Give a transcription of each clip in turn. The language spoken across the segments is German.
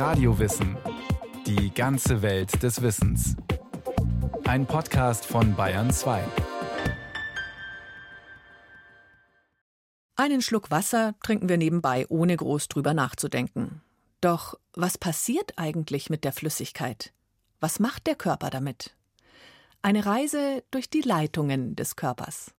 Radiowissen. Die ganze Welt des Wissens. Ein Podcast von Bayern 2. Einen Schluck Wasser trinken wir nebenbei, ohne groß drüber nachzudenken. Doch was passiert eigentlich mit der Flüssigkeit? Was macht der Körper damit? Eine Reise durch die Leitungen des Körpers.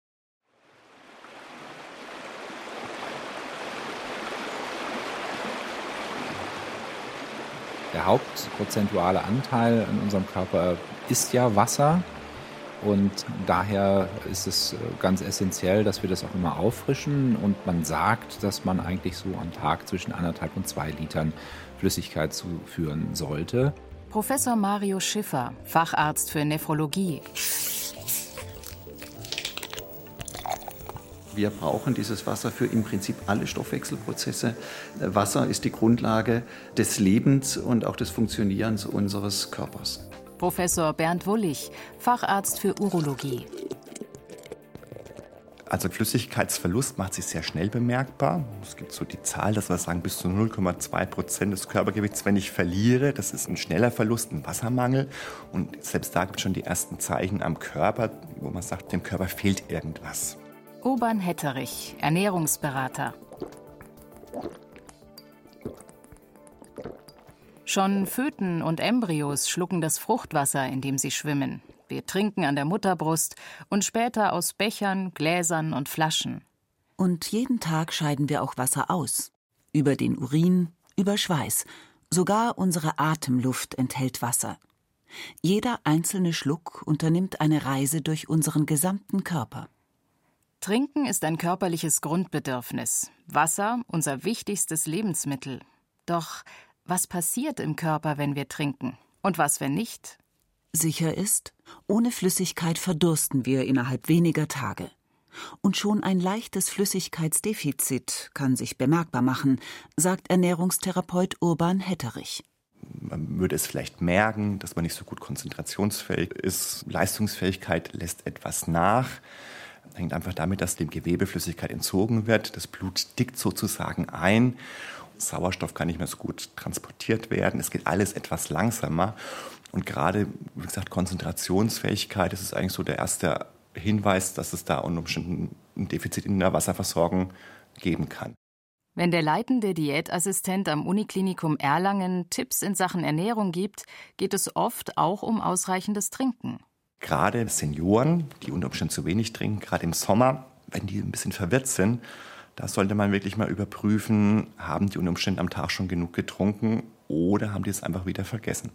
Der hauptprozentuale Anteil in unserem Körper ist ja Wasser. Und daher ist es ganz essentiell, dass wir das auch immer auffrischen. Und man sagt, dass man eigentlich so am Tag zwischen anderthalb und zwei Litern Flüssigkeit zuführen sollte. Professor Mario Schiffer, Facharzt für Nephrologie. Wir brauchen dieses Wasser für im Prinzip alle Stoffwechselprozesse. Wasser ist die Grundlage des Lebens und auch des Funktionierens unseres Körpers. Professor Bernd Wullig, Facharzt für Urologie. Also Flüssigkeitsverlust macht sich sehr schnell bemerkbar. Es gibt so die Zahl, dass wir sagen, bis zu 0,2 Prozent des Körpergewichts, wenn ich verliere, das ist ein schneller Verlust, ein Wassermangel. Und selbst da gibt es schon die ersten Zeichen am Körper, wo man sagt, dem Körper fehlt irgendwas. Urban Hetterich, Ernährungsberater. Schon Föten und Embryos schlucken das Fruchtwasser, in dem sie schwimmen. Wir trinken an der Mutterbrust und später aus Bechern, Gläsern und Flaschen. Und jeden Tag scheiden wir auch Wasser aus. Über den Urin, über Schweiß. Sogar unsere Atemluft enthält Wasser. Jeder einzelne Schluck unternimmt eine Reise durch unseren gesamten Körper. Trinken ist ein körperliches Grundbedürfnis. Wasser unser wichtigstes Lebensmittel. Doch was passiert im Körper, wenn wir trinken? Und was, wenn nicht? Sicher ist, ohne Flüssigkeit verdursten wir innerhalb weniger Tage. Und schon ein leichtes Flüssigkeitsdefizit kann sich bemerkbar machen, sagt Ernährungstherapeut Urban Hetterich. Man würde es vielleicht merken, dass man nicht so gut konzentrationsfähig ist. Leistungsfähigkeit lässt etwas nach. Hängt einfach damit, dass dem Gewebe Flüssigkeit entzogen wird. Das Blut dickt sozusagen ein. Sauerstoff kann nicht mehr so gut transportiert werden. Es geht alles etwas langsamer. Und gerade, wie gesagt, Konzentrationsfähigkeit, das ist eigentlich so der erste Hinweis, dass es da unter Umständen ein Defizit in der Wasserversorgung geben kann. Wenn der leitende Diätassistent am Uniklinikum Erlangen Tipps in Sachen Ernährung gibt, geht es oft auch um ausreichendes Trinken. Gerade Senioren, die unter Umständen zu wenig trinken, gerade im Sommer, wenn die ein bisschen verwirrt sind, da sollte man wirklich mal überprüfen, haben die unter Umständen am Tag schon genug getrunken oder haben die es einfach wieder vergessen.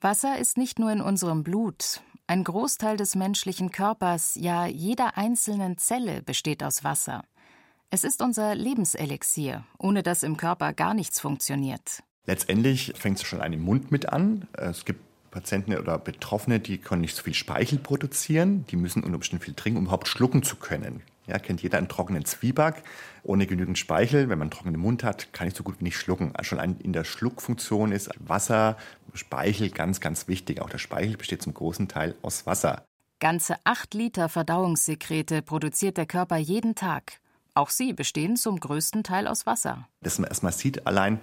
Wasser ist nicht nur in unserem Blut. Ein Großteil des menschlichen Körpers, ja jeder einzelnen Zelle besteht aus Wasser. Es ist unser Lebenselixier, ohne das im Körper gar nichts funktioniert. Letztendlich fängt es schon an im Mund mit an. Es gibt Patienten oder Betroffene, die können nicht so viel Speichel produzieren. Die müssen unter Umständen viel trinken, um überhaupt schlucken zu können. Ja, kennt jeder einen trockenen Zwieback ohne genügend Speichel. Wenn man einen trockenen Mund hat, kann ich so gut wie nicht schlucken. Also schon in der Schluckfunktion ist Wasser, Speichel ganz, ganz wichtig. Auch der Speichel besteht zum großen Teil aus Wasser. Ganze acht Liter Verdauungssekrete produziert der Körper jeden Tag. Auch sie bestehen zum größten Teil aus Wasser. Dass man erstmal sieht, allein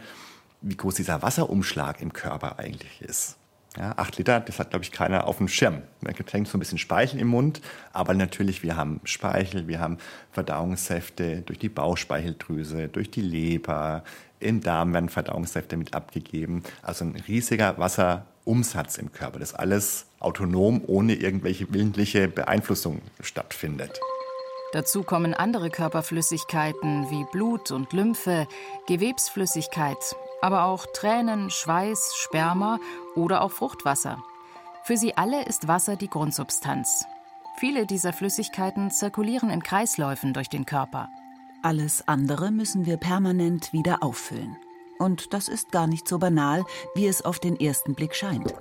wie groß dieser Wasserumschlag im Körper eigentlich ist. Ja, acht Liter, das hat, glaube ich, keiner auf dem Schirm. Man kriegt so ein bisschen Speichel im Mund, aber natürlich, wir haben Speichel, wir haben Verdauungssäfte durch die Bauchspeicheldrüse, durch die Leber, im Darm werden Verdauungssäfte mit abgegeben. Also ein riesiger Wasserumsatz im Körper, das alles autonom, ohne irgendwelche willentliche Beeinflussung stattfindet. Dazu kommen andere Körperflüssigkeiten wie Blut und Lymphe, Gewebsflüssigkeit, aber auch Tränen, Schweiß, Sperma oder auch Fruchtwasser. Für sie alle ist Wasser die Grundsubstanz. Viele dieser Flüssigkeiten zirkulieren in Kreisläufen durch den Körper. Alles andere müssen wir permanent wieder auffüllen. Und das ist gar nicht so banal, wie es auf den ersten Blick scheint.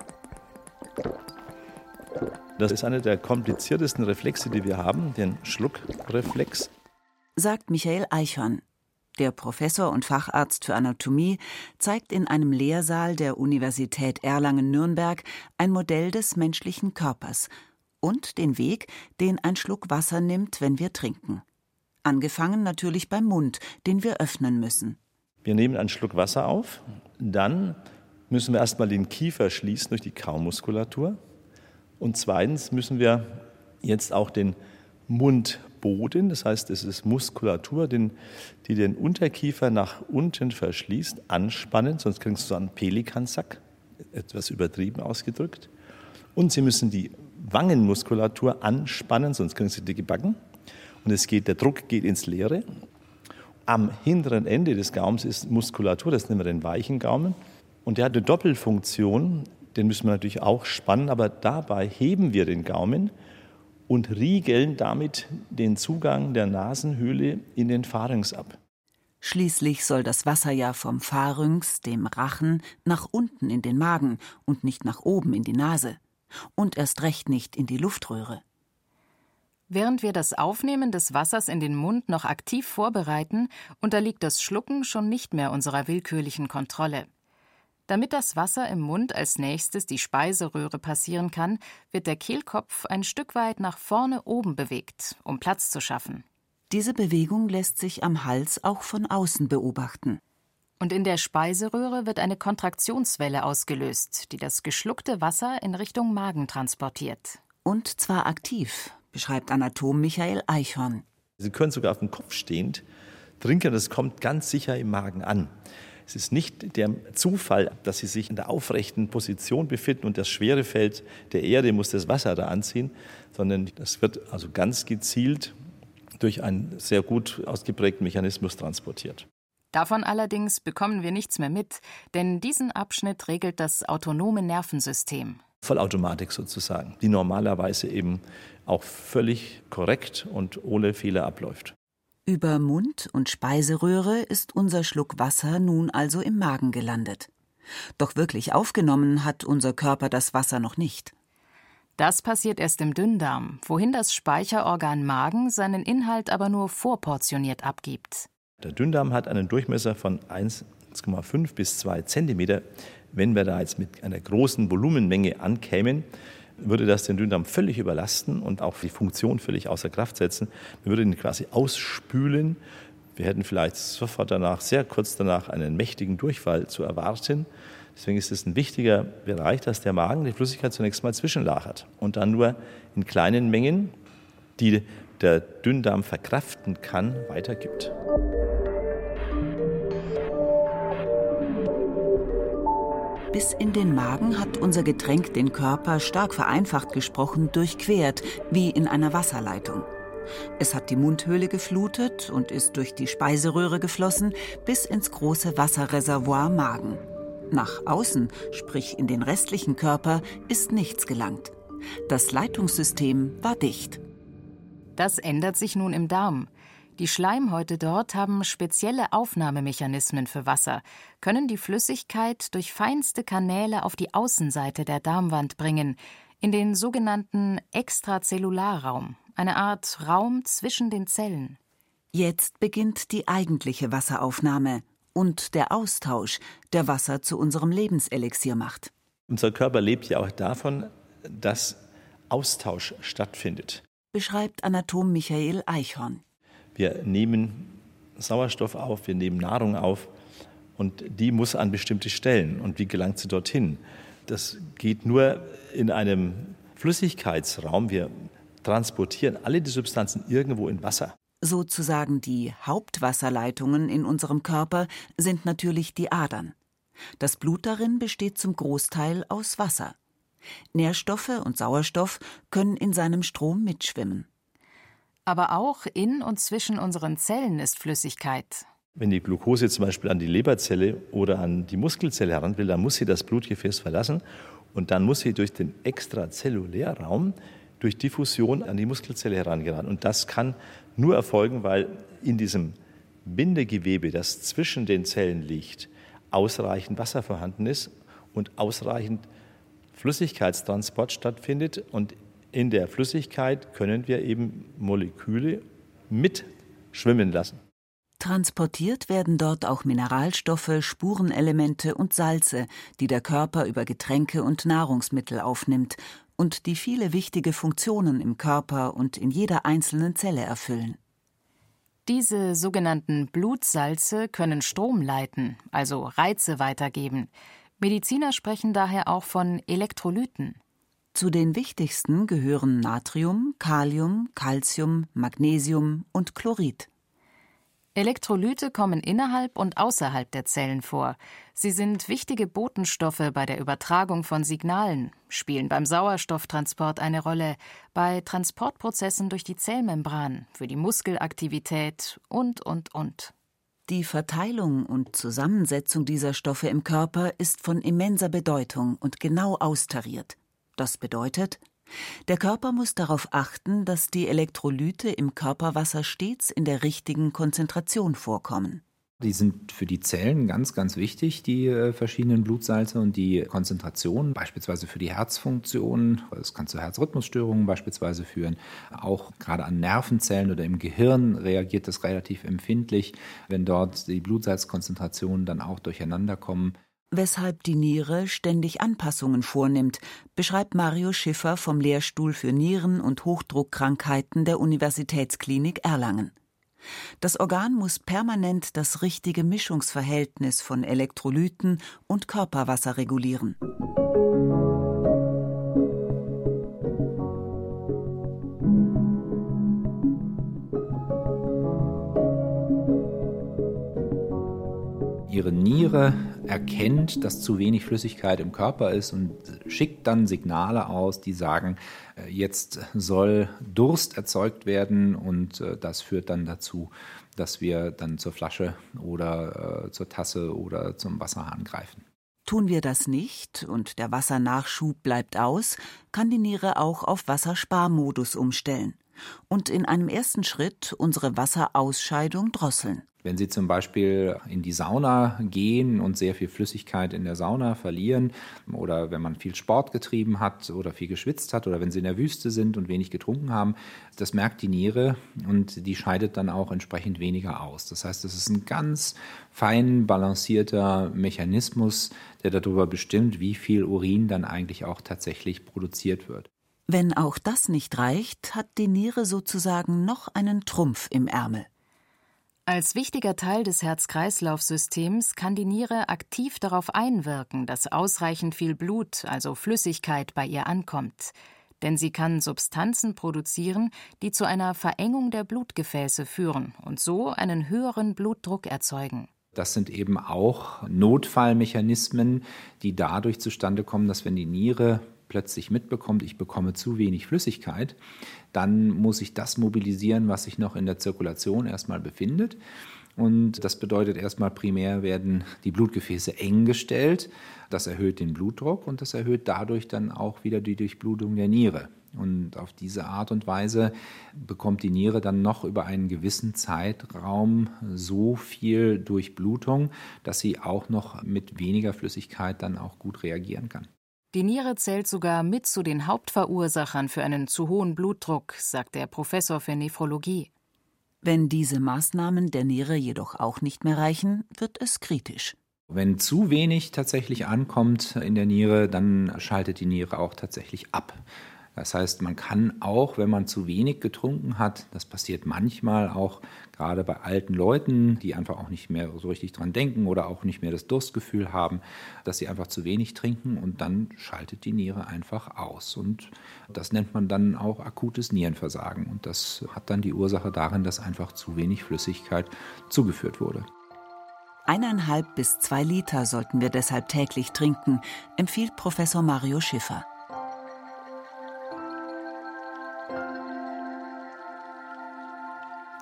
Das ist einer der kompliziertesten Reflexe, die wir haben, den Schluckreflex. Sagt Michael Eichhorn, der Professor und Facharzt für Anatomie zeigt in einem Lehrsaal der Universität Erlangen-Nürnberg ein Modell des menschlichen Körpers und den Weg, den ein Schluck Wasser nimmt, wenn wir trinken. Angefangen natürlich beim Mund, den wir öffnen müssen. Wir nehmen einen Schluck Wasser auf, dann müssen wir erstmal den Kiefer schließen durch die Kaumuskulatur. Und zweitens müssen wir jetzt auch den Mundboden, das heißt, es ist Muskulatur, die den Unterkiefer nach unten verschließt, anspannen, sonst kriegst du so einen Pelikansack, etwas übertrieben ausgedrückt. Und Sie müssen die Wangenmuskulatur anspannen, sonst kriegen Sie dicke Backen. Und es geht, der Druck geht ins Leere. Am hinteren Ende des Gaums ist Muskulatur, das nennen wir den weichen Gaumen. Und der hat eine Doppelfunktion, den müssen wir natürlich auch spannen, aber dabei heben wir den Gaumen und riegeln damit den Zugang der Nasenhöhle in den Pharynx ab. Schließlich soll das Wasser ja vom Pharynx, dem Rachen, nach unten in den Magen und nicht nach oben in die Nase. Und erst recht nicht in die Luftröhre. Während wir das Aufnehmen des Wassers in den Mund noch aktiv vorbereiten, unterliegt das Schlucken schon nicht mehr unserer willkürlichen Kontrolle. Damit das Wasser im Mund als nächstes die Speiseröhre passieren kann, wird der Kehlkopf ein Stück weit nach vorne oben bewegt, um Platz zu schaffen. Diese Bewegung lässt sich am Hals auch von außen beobachten. Und in der Speiseröhre wird eine Kontraktionswelle ausgelöst, die das geschluckte Wasser in Richtung Magen transportiert. Und zwar aktiv, beschreibt Anatom Michael Eichhorn. Sie können sogar auf dem Kopf stehend trinken, das kommt ganz sicher im Magen an. Es ist nicht der Zufall, dass sie sich in der aufrechten Position befinden und das schwere Feld der Erde muss das Wasser da anziehen, sondern das wird also ganz gezielt durch einen sehr gut ausgeprägten Mechanismus transportiert. Davon allerdings bekommen wir nichts mehr mit, denn diesen Abschnitt regelt das autonome Nervensystem. Vollautomatik sozusagen, die normalerweise eben auch völlig korrekt und ohne Fehler abläuft. Über Mund und Speiseröhre ist unser Schluck Wasser nun also im Magen gelandet. Doch wirklich aufgenommen hat unser Körper das Wasser noch nicht. Das passiert erst im Dünndarm, wohin das Speicherorgan Magen seinen Inhalt aber nur vorportioniert abgibt. Der Dünndarm hat einen Durchmesser von 1,5 bis 2 Zentimeter. Wenn wir da jetzt mit einer großen Volumenmenge ankämen, würde das den Dünndarm völlig überlasten und auch die Funktion völlig außer Kraft setzen. Man würde ihn quasi ausspülen. Wir hätten vielleicht sofort danach, sehr kurz danach, einen mächtigen Durchfall zu erwarten. Deswegen ist es ein wichtiger Bereich, dass der Magen die Flüssigkeit zunächst mal zwischenlagert und dann nur in kleinen Mengen, die der Dünndarm verkraften kann, weitergibt. Bis in den Magen hat unser Getränk den Körper, stark vereinfacht gesprochen, durchquert, wie in einer Wasserleitung. Es hat die Mundhöhle geflutet und ist durch die Speiseröhre geflossen bis ins große Wasserreservoir Magen. Nach außen, sprich in den restlichen Körper, ist nichts gelangt. Das Leitungssystem war dicht. Das ändert sich nun im Darm. Die Schleimhäute dort haben spezielle Aufnahmemechanismen für Wasser, können die Flüssigkeit durch feinste Kanäle auf die Außenseite der Darmwand bringen, in den sogenannten Extrazellularraum, eine Art Raum zwischen den Zellen. Jetzt beginnt die eigentliche Wasseraufnahme und der Austausch, der Wasser zu unserem Lebenselixier macht. Unser Körper lebt ja auch davon, dass Austausch stattfindet. Beschreibt Anatom Michael Eichhorn. Wir nehmen Sauerstoff auf, wir nehmen Nahrung auf und die muss an bestimmte Stellen. Und wie gelangt sie dorthin? Das geht nur in einem Flüssigkeitsraum. Wir transportieren alle die Substanzen irgendwo in Wasser. Sozusagen die Hauptwasserleitungen in unserem Körper sind natürlich die Adern. Das Blut darin besteht zum Großteil aus Wasser. Nährstoffe und Sauerstoff können in seinem Strom mitschwimmen. Aber auch in und zwischen unseren Zellen ist Flüssigkeit. Wenn die Glucose zum Beispiel an die Leberzelle oder an die Muskelzelle heran will, dann muss sie das Blutgefäß verlassen und dann muss sie durch den Extrazellulärraum, durch Diffusion an die Muskelzelle herangeraten. Und das kann nur erfolgen, weil in diesem Bindegewebe, das zwischen den Zellen liegt, ausreichend Wasser vorhanden ist und ausreichend Flüssigkeitstransport stattfindet. Und in der Flüssigkeit können wir eben Moleküle mitschwimmen lassen. Transportiert werden dort auch Mineralstoffe, Spurenelemente und Salze, die der Körper über Getränke und Nahrungsmittel aufnimmt und die viele wichtige Funktionen im Körper und in jeder einzelnen Zelle erfüllen. Diese sogenannten Blutsalze können Strom leiten, also Reize weitergeben. Mediziner sprechen daher auch von Elektrolyten. Zu den wichtigsten gehören Natrium, Kalium, Calcium, Magnesium und Chlorid. Elektrolyte kommen innerhalb und außerhalb der Zellen vor. Sie sind wichtige Botenstoffe bei der Übertragung von Signalen, spielen beim Sauerstofftransport eine Rolle, bei Transportprozessen durch die Zellmembran, für die Muskelaktivität und, und, und. Die Verteilung und Zusammensetzung dieser Stoffe im Körper ist von immenser Bedeutung und genau austariert. Das bedeutet, der Körper muss darauf achten, dass die Elektrolyte im Körperwasser stets in der richtigen Konzentration vorkommen. Die sind für die Zellen ganz, ganz wichtig, die äh, verschiedenen Blutsalze und die Konzentration, beispielsweise für die Herzfunktion. Es kann zu Herzrhythmusstörungen beispielsweise führen. Auch gerade an Nervenzellen oder im Gehirn reagiert das relativ empfindlich, wenn dort die Blutsalzkonzentrationen dann auch durcheinander kommen weshalb die Niere ständig Anpassungen vornimmt, beschreibt Mario Schiffer vom Lehrstuhl für Nieren- und Hochdruckkrankheiten der Universitätsklinik Erlangen. Das Organ muss permanent das richtige Mischungsverhältnis von Elektrolyten und Körperwasser regulieren. Ihre Niere erkennt, dass zu wenig Flüssigkeit im Körper ist und schickt dann Signale aus, die sagen, äh, jetzt soll Durst erzeugt werden und äh, das führt dann dazu, dass wir dann zur Flasche oder äh, zur Tasse oder zum Wasserhahn greifen. Tun wir das nicht und der Wassernachschub bleibt aus, kann die Niere auch auf Wassersparmodus umstellen und in einem ersten Schritt unsere Wasserausscheidung drosseln. Wenn Sie zum Beispiel in die Sauna gehen und sehr viel Flüssigkeit in der Sauna verlieren oder wenn man viel Sport getrieben hat oder viel geschwitzt hat oder wenn Sie in der Wüste sind und wenig getrunken haben, das merkt die Niere und die scheidet dann auch entsprechend weniger aus. Das heißt, es ist ein ganz fein balancierter Mechanismus, der darüber bestimmt, wie viel Urin dann eigentlich auch tatsächlich produziert wird. Wenn auch das nicht reicht, hat die Niere sozusagen noch einen Trumpf im Ärmel. Als wichtiger Teil des Herz-Kreislauf-Systems kann die Niere aktiv darauf einwirken, dass ausreichend viel Blut, also Flüssigkeit, bei ihr ankommt. Denn sie kann Substanzen produzieren, die zu einer Verengung der Blutgefäße führen und so einen höheren Blutdruck erzeugen. Das sind eben auch Notfallmechanismen, die dadurch zustande kommen, dass wenn die Niere plötzlich mitbekommt, ich bekomme zu wenig Flüssigkeit, dann muss ich das mobilisieren, was sich noch in der Zirkulation erstmal befindet. Und das bedeutet erstmal primär werden die Blutgefäße eng gestellt. Das erhöht den Blutdruck und das erhöht dadurch dann auch wieder die Durchblutung der Niere. Und auf diese Art und Weise bekommt die Niere dann noch über einen gewissen Zeitraum so viel Durchblutung, dass sie auch noch mit weniger Flüssigkeit dann auch gut reagieren kann. Die Niere zählt sogar mit zu den Hauptverursachern für einen zu hohen Blutdruck, sagt der Professor für Nephrologie. Wenn diese Maßnahmen der Niere jedoch auch nicht mehr reichen, wird es kritisch. Wenn zu wenig tatsächlich ankommt in der Niere, dann schaltet die Niere auch tatsächlich ab. Das heißt, man kann auch, wenn man zu wenig getrunken hat, das passiert manchmal auch gerade bei alten Leuten, die einfach auch nicht mehr so richtig dran denken oder auch nicht mehr das Durstgefühl haben, dass sie einfach zu wenig trinken und dann schaltet die Niere einfach aus. Und das nennt man dann auch akutes Nierenversagen. Und das hat dann die Ursache darin, dass einfach zu wenig Flüssigkeit zugeführt wurde. Eineinhalb bis zwei Liter sollten wir deshalb täglich trinken, empfiehlt Professor Mario Schiffer.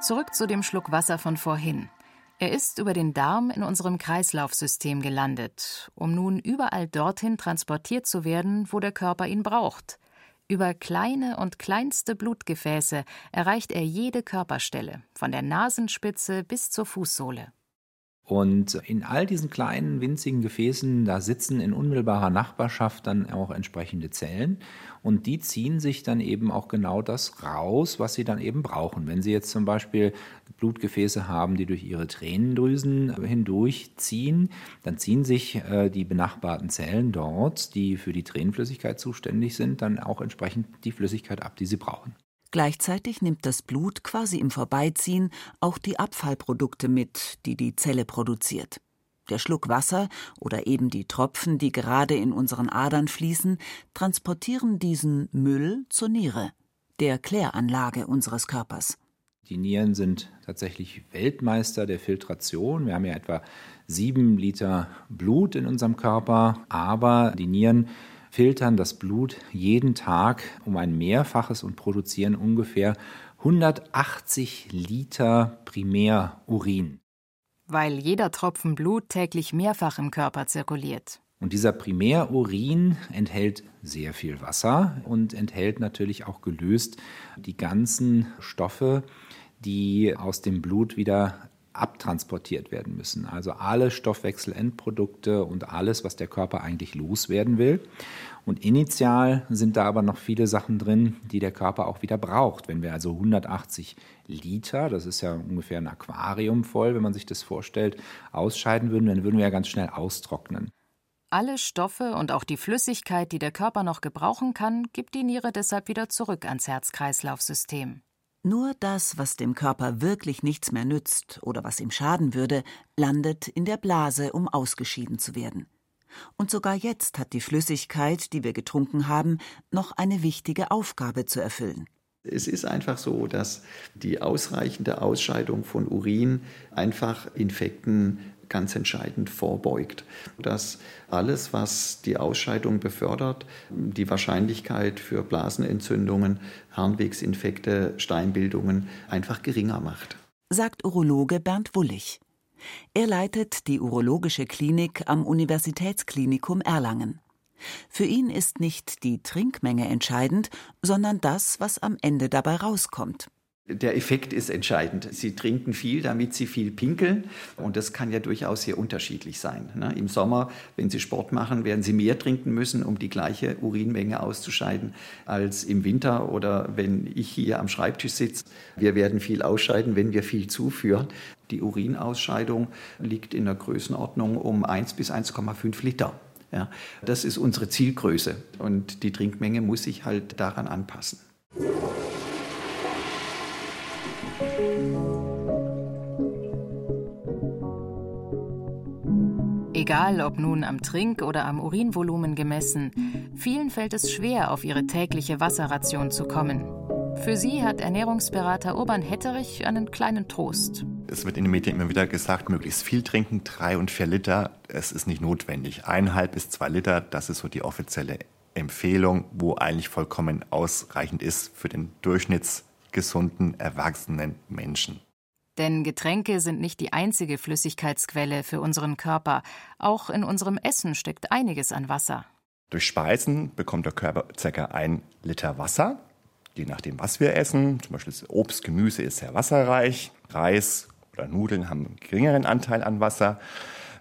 Zurück zu dem Schluck Wasser von vorhin. Er ist über den Darm in unserem Kreislaufsystem gelandet, um nun überall dorthin transportiert zu werden, wo der Körper ihn braucht. Über kleine und kleinste Blutgefäße erreicht er jede Körperstelle, von der Nasenspitze bis zur Fußsohle. Und in all diesen kleinen, winzigen Gefäßen, da sitzen in unmittelbarer Nachbarschaft dann auch entsprechende Zellen. Und die ziehen sich dann eben auch genau das raus, was sie dann eben brauchen. Wenn sie jetzt zum Beispiel Blutgefäße haben, die durch ihre Tränendrüsen hindurchziehen, dann ziehen sich äh, die benachbarten Zellen dort, die für die Tränenflüssigkeit zuständig sind, dann auch entsprechend die Flüssigkeit ab, die sie brauchen. Gleichzeitig nimmt das Blut quasi im Vorbeiziehen auch die Abfallprodukte mit, die die Zelle produziert. Der Schluck Wasser oder eben die Tropfen, die gerade in unseren Adern fließen, transportieren diesen Müll zur Niere, der Kläranlage unseres Körpers. Die Nieren sind tatsächlich Weltmeister der Filtration. Wir haben ja etwa sieben Liter Blut in unserem Körper, aber die Nieren filtern das Blut jeden Tag um ein Mehrfaches und produzieren ungefähr 180 Liter Primärurin. Weil jeder Tropfen Blut täglich mehrfach im Körper zirkuliert. Und dieser Primärurin enthält sehr viel Wasser und enthält natürlich auch gelöst die ganzen Stoffe, die aus dem Blut wieder abtransportiert werden müssen. Also alle Stoffwechselendprodukte und alles, was der Körper eigentlich loswerden will. Und initial sind da aber noch viele Sachen drin, die der Körper auch wieder braucht. Wenn wir also 180 Liter, das ist ja ungefähr ein Aquarium voll, wenn man sich das vorstellt, ausscheiden würden, dann würden wir ja ganz schnell austrocknen. Alle Stoffe und auch die Flüssigkeit, die der Körper noch gebrauchen kann, gibt die Niere deshalb wieder zurück ans Herz-Kreislauf-System. Nur das, was dem Körper wirklich nichts mehr nützt oder was ihm schaden würde, landet in der Blase, um ausgeschieden zu werden. Und sogar jetzt hat die Flüssigkeit, die wir getrunken haben, noch eine wichtige Aufgabe zu erfüllen. Es ist einfach so, dass die ausreichende Ausscheidung von Urin einfach Infekten ganz entscheidend vorbeugt. Dass alles, was die Ausscheidung befördert, die Wahrscheinlichkeit für Blasenentzündungen, Harnwegsinfekte, Steinbildungen einfach geringer macht. Sagt Urologe Bernd Wullig. Er leitet die urologische Klinik am Universitätsklinikum Erlangen. Für ihn ist nicht die Trinkmenge entscheidend, sondern das, was am Ende dabei rauskommt. Der Effekt ist entscheidend. Sie trinken viel, damit sie viel pinkeln. Und das kann ja durchaus sehr unterschiedlich sein. Ne? Im Sommer, wenn Sie Sport machen, werden Sie mehr trinken müssen, um die gleiche Urinmenge auszuscheiden, als im Winter oder wenn ich hier am Schreibtisch sitze. Wir werden viel ausscheiden, wenn wir viel zuführen. Die Urinausscheidung liegt in der Größenordnung um 1 bis 1,5 Liter. Das ist unsere Zielgröße. Und die Trinkmenge muss sich halt daran anpassen. Egal ob nun am Trink- oder am Urinvolumen gemessen, vielen fällt es schwer, auf ihre tägliche Wasserration zu kommen. Für sie hat Ernährungsberater Urban Hetterich einen kleinen Trost. Es wird in den Medien immer wieder gesagt, möglichst viel trinken, drei und vier Liter. Es ist nicht notwendig. Eineinhalb bis zwei Liter, das ist so die offizielle Empfehlung, wo eigentlich vollkommen ausreichend ist für den durchschnittsgesunden, erwachsenen Menschen. Denn Getränke sind nicht die einzige Flüssigkeitsquelle für unseren Körper. Auch in unserem Essen steckt einiges an Wasser. Durch Speisen bekommt der Körper ca. ein Liter Wasser. Je nachdem, was wir essen, zum Beispiel Obst, Gemüse ist sehr wasserreich, Reis oder Nudeln haben einen geringeren Anteil an Wasser.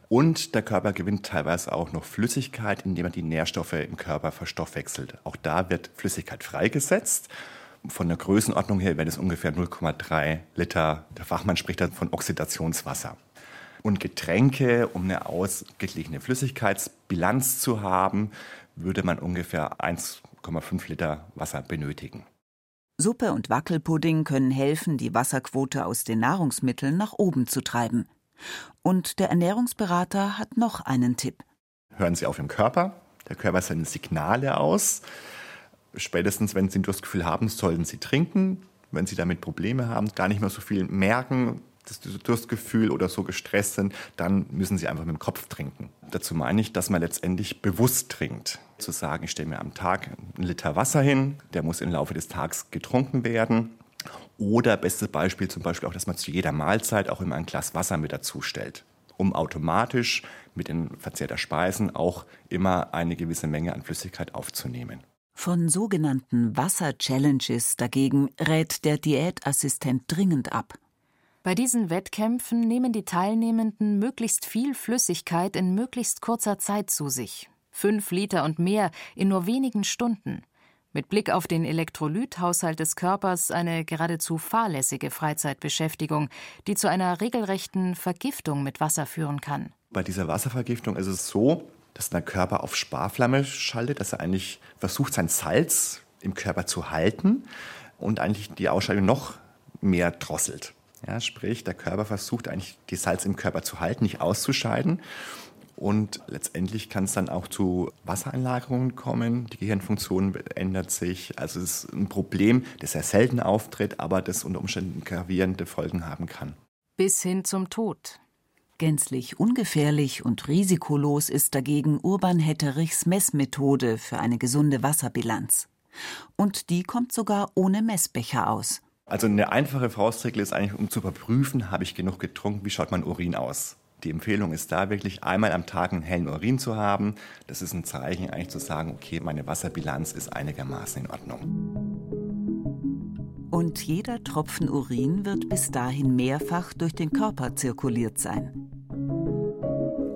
Und der Körper gewinnt teilweise auch noch Flüssigkeit, indem er die Nährstoffe im Körper verstoffwechselt. Auch da wird Flüssigkeit freigesetzt. Von der Größenordnung her wäre das ungefähr 0,3 Liter. Der Fachmann spricht dann von Oxidationswasser. Und Getränke, um eine ausgeglichene Flüssigkeitsbilanz zu haben, würde man ungefähr 1,5 Liter Wasser benötigen. Suppe und Wackelpudding können helfen, die Wasserquote aus den Nahrungsmitteln nach oben zu treiben. Und der Ernährungsberater hat noch einen Tipp. Hören Sie auf im Körper. Der Körper sendet Signale aus. Spätestens, wenn Sie ein Durstgefühl haben, sollten Sie trinken. Wenn Sie damit Probleme haben, gar nicht mehr so viel merken, das Durstgefühl oder so gestresst sind, dann müssen Sie einfach mit dem Kopf trinken. Dazu meine ich, dass man letztendlich bewusst trinkt. Zu sagen, ich stelle mir am Tag einen Liter Wasser hin, der muss im Laufe des Tages getrunken werden. Oder bestes Beispiel zum Beispiel auch, dass man zu jeder Mahlzeit auch immer ein Glas Wasser mit dazu stellt, um automatisch mit den Verzehr der Speisen auch immer eine gewisse Menge an Flüssigkeit aufzunehmen. Von sogenannten Wasser-Challenges dagegen rät der Diätassistent dringend ab. Bei diesen Wettkämpfen nehmen die Teilnehmenden möglichst viel Flüssigkeit in möglichst kurzer Zeit zu sich. Fünf Liter und mehr in nur wenigen Stunden. Mit Blick auf den Elektrolythaushalt des Körpers eine geradezu fahrlässige Freizeitbeschäftigung, die zu einer regelrechten Vergiftung mit Wasser führen kann. Bei dieser Wasservergiftung ist es so, dass der Körper auf Sparflamme schaltet, dass er eigentlich versucht, sein Salz im Körper zu halten und eigentlich die Ausscheidung noch mehr drosselt. Ja, sprich, der Körper versucht eigentlich, die Salz im Körper zu halten, nicht auszuscheiden. Und letztendlich kann es dann auch zu Wassereinlagerungen kommen. Die Gehirnfunktion ändert sich. Also es ist ein Problem, das sehr selten auftritt, aber das unter Umständen gravierende Folgen haben kann. Bis hin zum Tod. Gänzlich ungefährlich und risikolos ist dagegen Urban Hetterichs Messmethode für eine gesunde Wasserbilanz. Und die kommt sogar ohne Messbecher aus. Also eine einfache Faustregel ist eigentlich, um zu überprüfen, habe ich genug getrunken, wie schaut mein Urin aus. Die Empfehlung ist da wirklich einmal am Tag einen hellen Urin zu haben. Das ist ein Zeichen eigentlich zu sagen, okay, meine Wasserbilanz ist einigermaßen in Ordnung. Und jeder Tropfen Urin wird bis dahin mehrfach durch den Körper zirkuliert sein.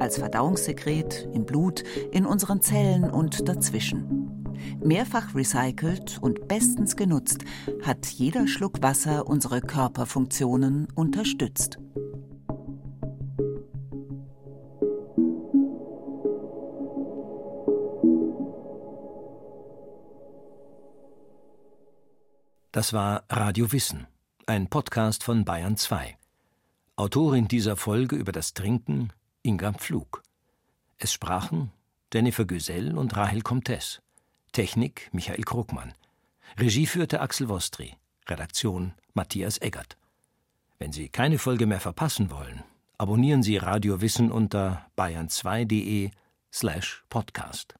Als Verdauungssekret, im Blut, in unseren Zellen und dazwischen. Mehrfach recycelt und bestens genutzt hat jeder Schluck Wasser unsere Körperfunktionen unterstützt. Das war Radio Wissen, ein Podcast von Bayern 2. Autorin dieser Folge über das Trinken Inga Pflug. Es sprachen Jennifer Güsell und Rahel Comtes. Technik Michael Krugmann. Regie führte Axel Wostri. Redaktion Matthias Eggert. Wenn Sie keine Folge mehr verpassen wollen, abonnieren Sie Radio Wissen unter bayern2.de slash podcast.